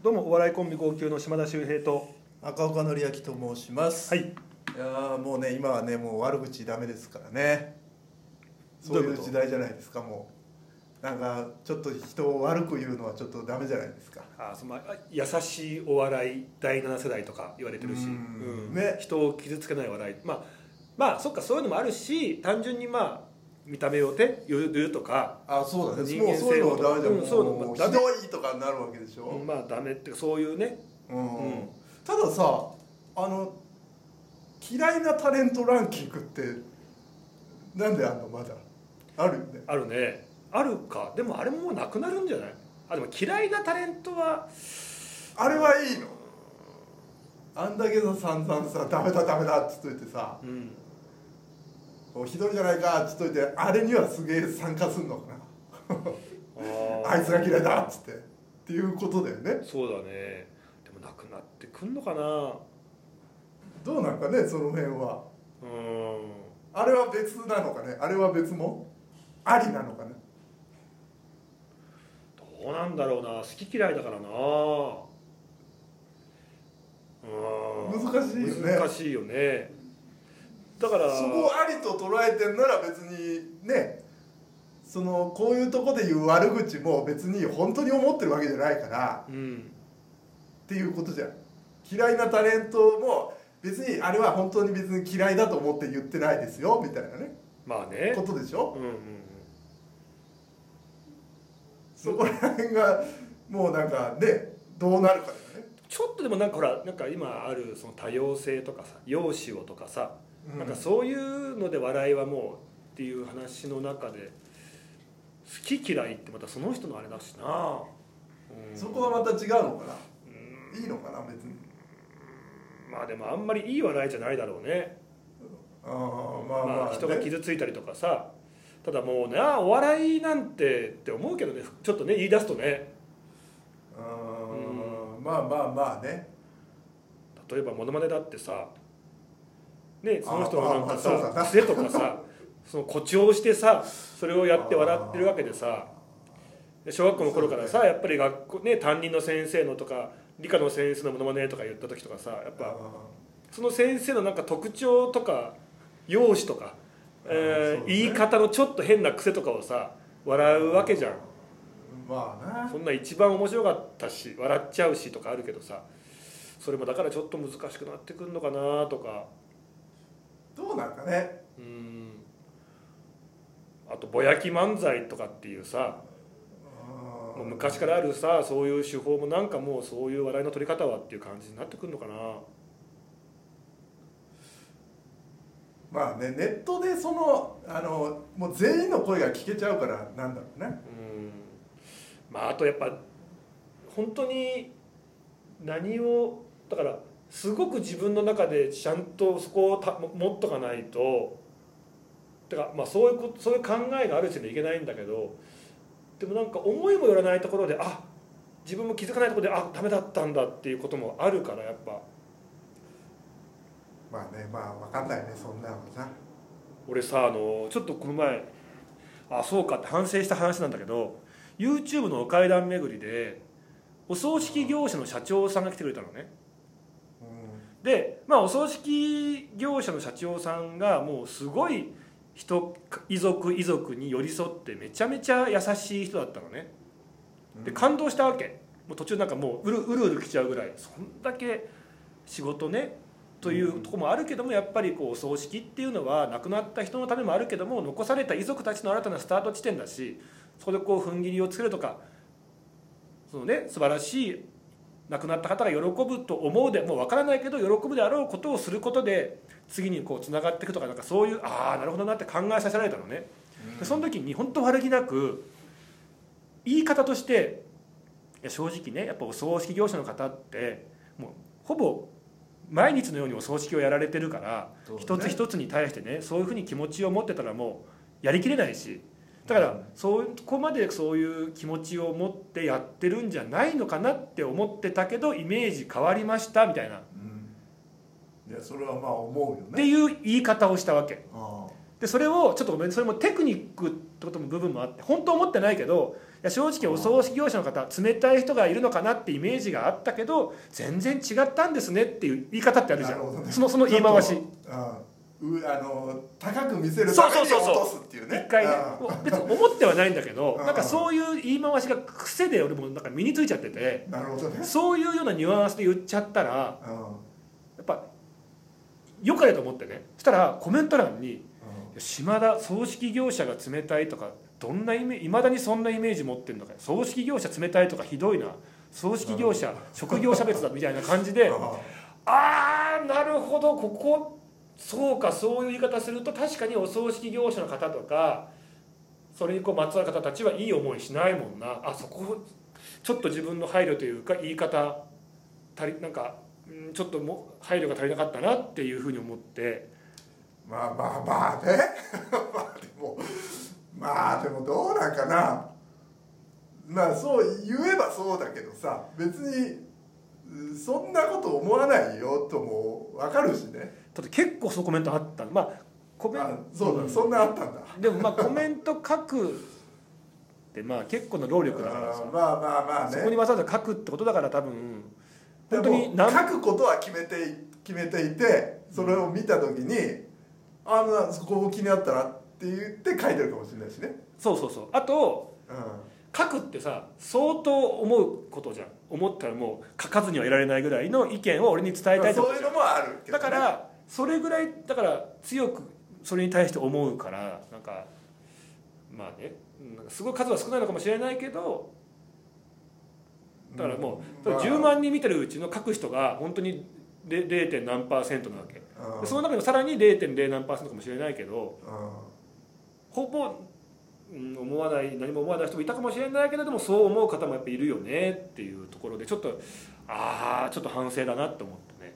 どうもお笑いコンビ号泣の島田秀平と赤岡典明と申します、、はい。いやーもうね今はねもう悪口ダメですからね。そういう時代じゃないですかもう。なんかちょっと人を悪く言うのはちょっとダメじゃないですか。あそのあ優しいお笑い第7世代とか言われてるし、うん。うん。ね。人を傷つけない笑い。まあまあそっかそういうのもあるし単純にまあ見た目をて言うとか、あそうだね。もうそういうのはダメじゃん、うんそういひどいとかになるわけでしょ、うんまあダメってそういうね。うんうん。たださあの嫌いなタレントランキングってなんであんの？まだ。あるよね。あるね。あるか。でもあれももうなくなるんじゃない？あでも嫌いなタレントはあれはいいの。あんだけさ散々さ「ダメだダメだ」っつっといてさうん「おひどいじゃないか」っつっといてあれにはすげえ参加すんのかな。ああいつが嫌いだっつって。っていうことだよね。そうだね。でもなくなってくんのかな。どうなんかねその辺は。うん。あれは別なのかね。あれは別も？ありなのかね。どうなんだろうな。好き嫌いだからな。うん。難しいよね。難しいよねだからそこをありと捉えてんなら別にねそのこういうとこで言う悪口も別に本当に思ってるわけじゃないからうんっていうことじゃん。嫌いなタレントも別にあれは本当に別に嫌いだと思って言ってないですよみたいなね。まあね。ことでしょ？うんうんうん。そこら辺がもうなんかねどうなるかだよね。ちょっとでもなんかほらなんか今あるその多様性とかさ容姿をとかさ、うんなんかそういうので笑いはもうっていう話の中で好き嫌いってまたその人のあれだしな、うん。そこはまた違うのかうん。ないいのかな？別に。まあでもあんまりいい笑いじゃないだろうね。ああまあまあ、ね。人が傷ついたりとかさ。ただもうねあお笑いなんてって思うけどね。ちょっとね言い出すとね。うん。まあまあまあね。例えばモノマネだってさねその人のなんかさ癖とかさその誇張してさそれをやって笑ってるわけでさで小学校の頃からさやっぱり学校ね担任の先生のとか理科の先生のモノマネとか言った時とかさやっぱその先生のなんか特徴とか容姿とか、えー言い方のちょっと変な癖とかをさ笑うわけじゃん。まあなそんな一番面白かったし笑っちゃうしとかあるけどさそれもだからちょっと難しくなってくるのかなとかどうなんかね。うん。あとぼやき漫才とかっていうさもう昔からあるさそういう手法もなんかもうそういう笑いの取り方はっていう感じになってくるのかな。まあねネットでそのあのもう全員の声が聞けちゃうからなんだろうね。うん。まああとやっぱ本当に何をだからすごく自分の中でちゃんとそこをた持っとかないとてかまあそういうことそういう考えがあるうちにいけないんだけどでもなんか思いもよらないところであ自分も気づかないところであダメだったんだっていうこともあるからやっぱ。まあねまあ分かんないねそんなのさ。俺さあのちょっとこの前あそうかって反省した話なんだけど YouTube のお階段巡りでお葬式業者の社長さんが来てくれたのね。うでまあお葬式業者の社長さんがもうすごい人遺族遺族に寄り添ってめちゃめちゃ優しい人だったのね。ん。で感動したわけ。もう途中なんかもううるうるうる来ちゃうぐらい。そんだけ仕事ねというところもあるけどもやっぱりこうお葬式っていうのは亡くなった人のためもあるけども残された遺族たちの新たなスタート地点だしそこでこう踏ん切りをつけるとかそのね素晴らしい亡くなった方が喜ぶと思うでもう分からないけど喜ぶであろうことをすることで次にこうつながっていくとかなんかそういうああなるほどなって考えさせられたのね。でその時に本当悪気なく言い方としていや正直ねやっぱお葬式業者の方ってもうほぼ毎日のようにお葬式をやられてるから、ね一つ一つに対してねそういうふうに気持ちを持ってたらもうやりきれないしだから、うん。そこまでそういう気持ちを持ってやってるんじゃないのかなって思ってたけどイメージ変わりましたみたいな。っうん。いやそれはまあ思うよてねいう言い方をしたわけ。あでそれをちょっとごめんそれもテクニックってことも部分もあって本当思ってないけどや正直お葬式業者の方冷たい人がいるのかなってイメージがあったけど全然違ったんですねっていう言い方ってあるじゃん、ね。そのその言い回し。うんうあの高く見せるそうために落とすっていうね。一回ね別に思ってはないんだけどうん。なんかそういう言い回しが癖で俺もなんか身についちゃっててなるほどね。そういうようなニュアンスで言っちゃったらやっぱよかれと思ってね。そしたらコメント欄に「島田葬式業者が冷たい」とかどんなイメいまだにそんなイメージ持ってるのか葬式業者冷たいとかひどいな葬式業者職業差別だみたいな感じでああなるほどここそうかそういう言い方すると確かにお葬式業者の方とかそれにこうまつわる方たちはいい思いしないもんな。あそこちょっと自分の配慮というか言い方足りなんかちょっとも配慮が足りなかったなっていうふうに思って。まあまあまあね。まあでもまあでもどうなんかな。まあそう言えばそうだけどさ別にそんなこと思わないよとも分かるしね。だって結構そうコメントあったの。まあコメンあそうだ、んそんなあったんだ。でもまあコメント書くってまあ結構な労力だからさ。まあまあまあね。そこにわざわざ書くってことだから多分本当に何書くことは決めてい決めていてそれを見た時に「あのそこ気になったら」って言って書いてるかもしれないしね、そうそうそう。あとう書くってさ相当思うことじゃん。思ったらもう書かずにはいられないぐらいの意見を俺に伝えんたいとそういうのもあるね、だからそれぐらいだから強くそれに対して思うからなんかまあねすごい数は少ないのかもしれないけどだからもう、まあ10万人見てるうちの書く人が本当に 0. 0. 何パーセントなわけうんでその中でもさらに0.0何パーセントかもしれないけどうんほぼ、うん、思わない何も思わない人もいたかもしれないけれどもそう思う方もやっぱいるよねっていうところでちょっとああちょっと反省だなって思ったね。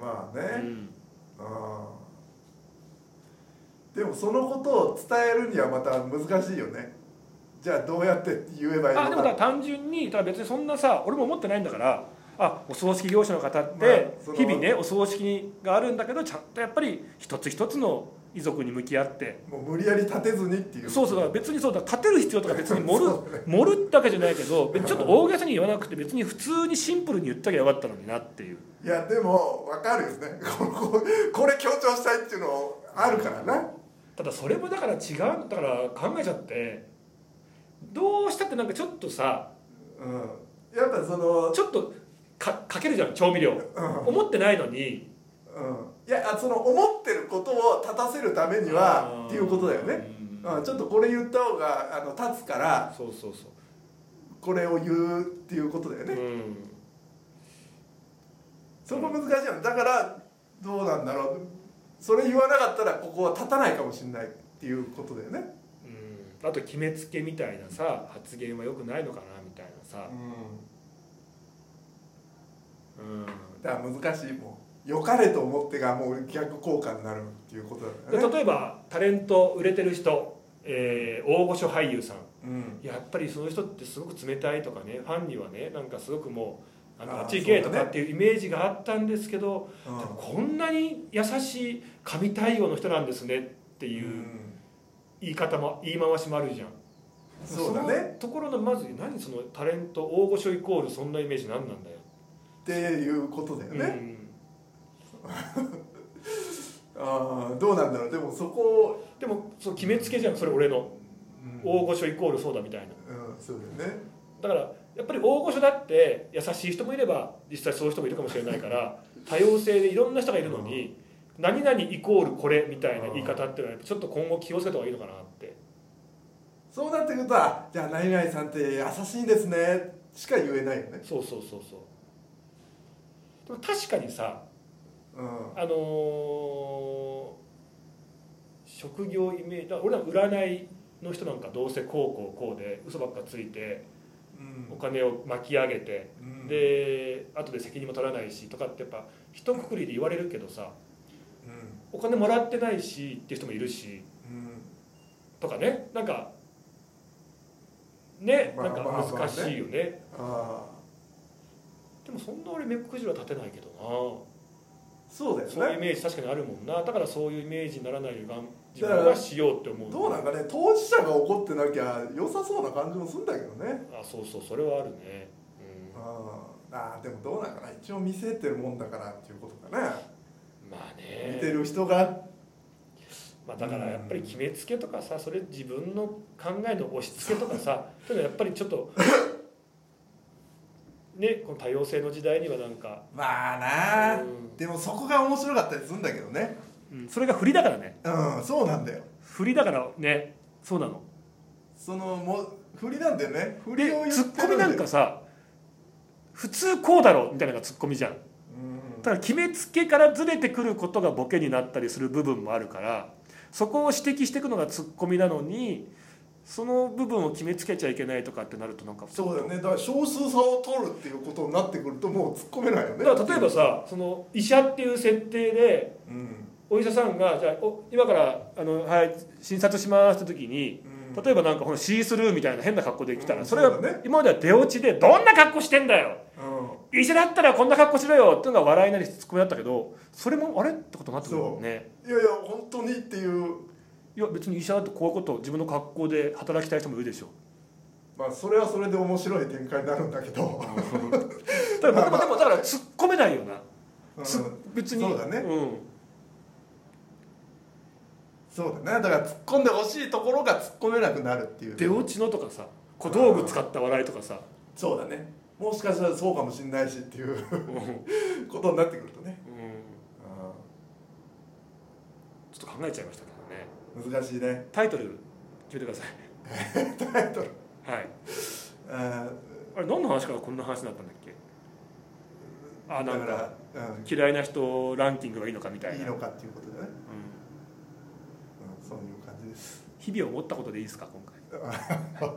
まあね、うんうんでもそのことを伝えるにはまた難しいよね。じゃあどうやって言えばいいのか。あでも単純にただ別にそんなさ俺も思ってないんだからあお葬式業者の方っまあて日々ねお葬式があるんだけどちゃんとやっぱり一つ一つの遺族に向き合って。もう無理やり立てずにっていう。そうそう別にそうだ立てる必要とか別に盛るね盛るってわけじゃないけどちょっと大げさに言わなくて別に普通にシンプルに言っときゃよかったのになっていう。いやでも分かるよね。こここれ強調したいっていうのあるからな。ただそれもだから違うだから考えちゃってどうしたってなんかちょっとさうん。やっぱそのちょっとかかけるじゃん調味料。うん。思ってないのにうんいやあその思ってることを立たせるためにはっていうことだよね、うん。うん、ちょっとこれ言った方があの立つからそうそうそう。これを言うっていうことだよね、うん。そこ難しいよね。だからどうなんだろう。それ言わなかったらここは立たないかもしれないっていうことだよね、うん、あと決めつけみたいなさ発言はよくないのかなみたいなさ、うん、だから難しいもう良かれと思ってがもう逆効果になるっていうことだよね。で例えばタレント売れてる人、えー大御所俳優さん。うん。やっぱりその人ってすごく冷たいとかねファンにはねなんかすごくもうあっち行けとかっていうイメージがあったんですけど、うん。こんなに優しい神対応の人なんですねってういうん。言い方も言い回しもあるじゃん。そうだね。のところのまず何そのタレント大御所イコールそんなイメージ何なんだよ。っていうことだよね、うん ああどうなんだろう。でもそこを、でもそう決めつけじゃんそれ俺の。うん。大御所イコールそうだみたいな。うん、そうだよね。だからやっぱり大御所だって優しい人もいれば実際そういう人もいるかもしれないから 多様性でいろんな人がいるのに何々イコールこれみたいな言い方っていうのはちょっと今後気をつけた方がいいのかなって。そうなってくるとはじゃあ何々さんって優しいんですね。しか言えないよね。そうそうそうそう。でも確かにさうんあのー職業イメージ俺ら占いの人なんかどうせこうこうこうで嘘ばっかついてうん。お金を巻き上げてうん。で後で責任も取らないしとかってやっぱ一括りで言われるけどさうん。お金もらってないしっていう人もいるしうん。とかねなんかねまあなんか難しいよね。ああでもそんな俺目くじら立てないけどそうだなそういうイよねメージ確かにあるもんな。だからそういうイメージにならないように自分はしようって思う。どうなんかね当事者が怒ってなきゃ良さそうな感じもするんだけどね。あそうそうそれはあるね、うん、ああでもどうなんかな。一応見せてるもんだからっていうことかな。まあね。見てる人が。まあ、だからやっぱり決めつけとかさそれ自分の考えの押し付けとかさ そういうのやっぱりちょっとねこの多様性の時代にはなんか、まあなあ、うん。でもそこが面白かったりするんだけどね。うん、それが振りだからね。うんそうなんだよ。振りだからね。そうなの。そのもう振りなんだよね。振でりを言ツッコミなんかさ普通こうだろみたいなのがツッコミじゃん。うん。だから決めつけからずれてくることがボケになったりする部分もあるからそこを指摘していくのがツッコミなのにその部分を決めつけちゃいけないとかってなるとなんかそうだよね。だから少数差を取るっていうことになってくるともう突っ込めないよね。だから例えばさその医者っていう設定でうん。お医者さんがじゃあお今からあの、はい、診察しますって時にうん。例えばなんかこのシースルーみたいな変な格好で来たら、うんそれは今までは出落ちで「どんな格好してんだよ。う医者だったらこんな格好しろよ」っていうのが笑いなりツッコミだったけどそれもあれってことになってくるもんね。んいやいや本当にっていういや別に医者だとこういうこと自分の格好で働きたい人もいるでしょ。まあそれはそれで面白い展開になるんだけど、だからでもでもだから突っ込めないよな。うん。つ別に。そうだね。うん。そうだね。だから突っ込んでほしいところが突っ込めなくなるっていう。出落ちのとかさ小道具使った笑いとかさ、そうだね。もしかしたらそうかもしれないしっていう。うん。ことになってくるとね、ちょっと考えちゃいましたけどね。うん難しいね。タイトル決めてください。タイトル。はい。ああれ何の話からこんな話になったんだっけ？あなんかだから、うん、嫌いな人ランキングがいいのかみたいな。いいのかっていうことでね、うん。うん、そういう感じです。日々思ったことでいいですか今回？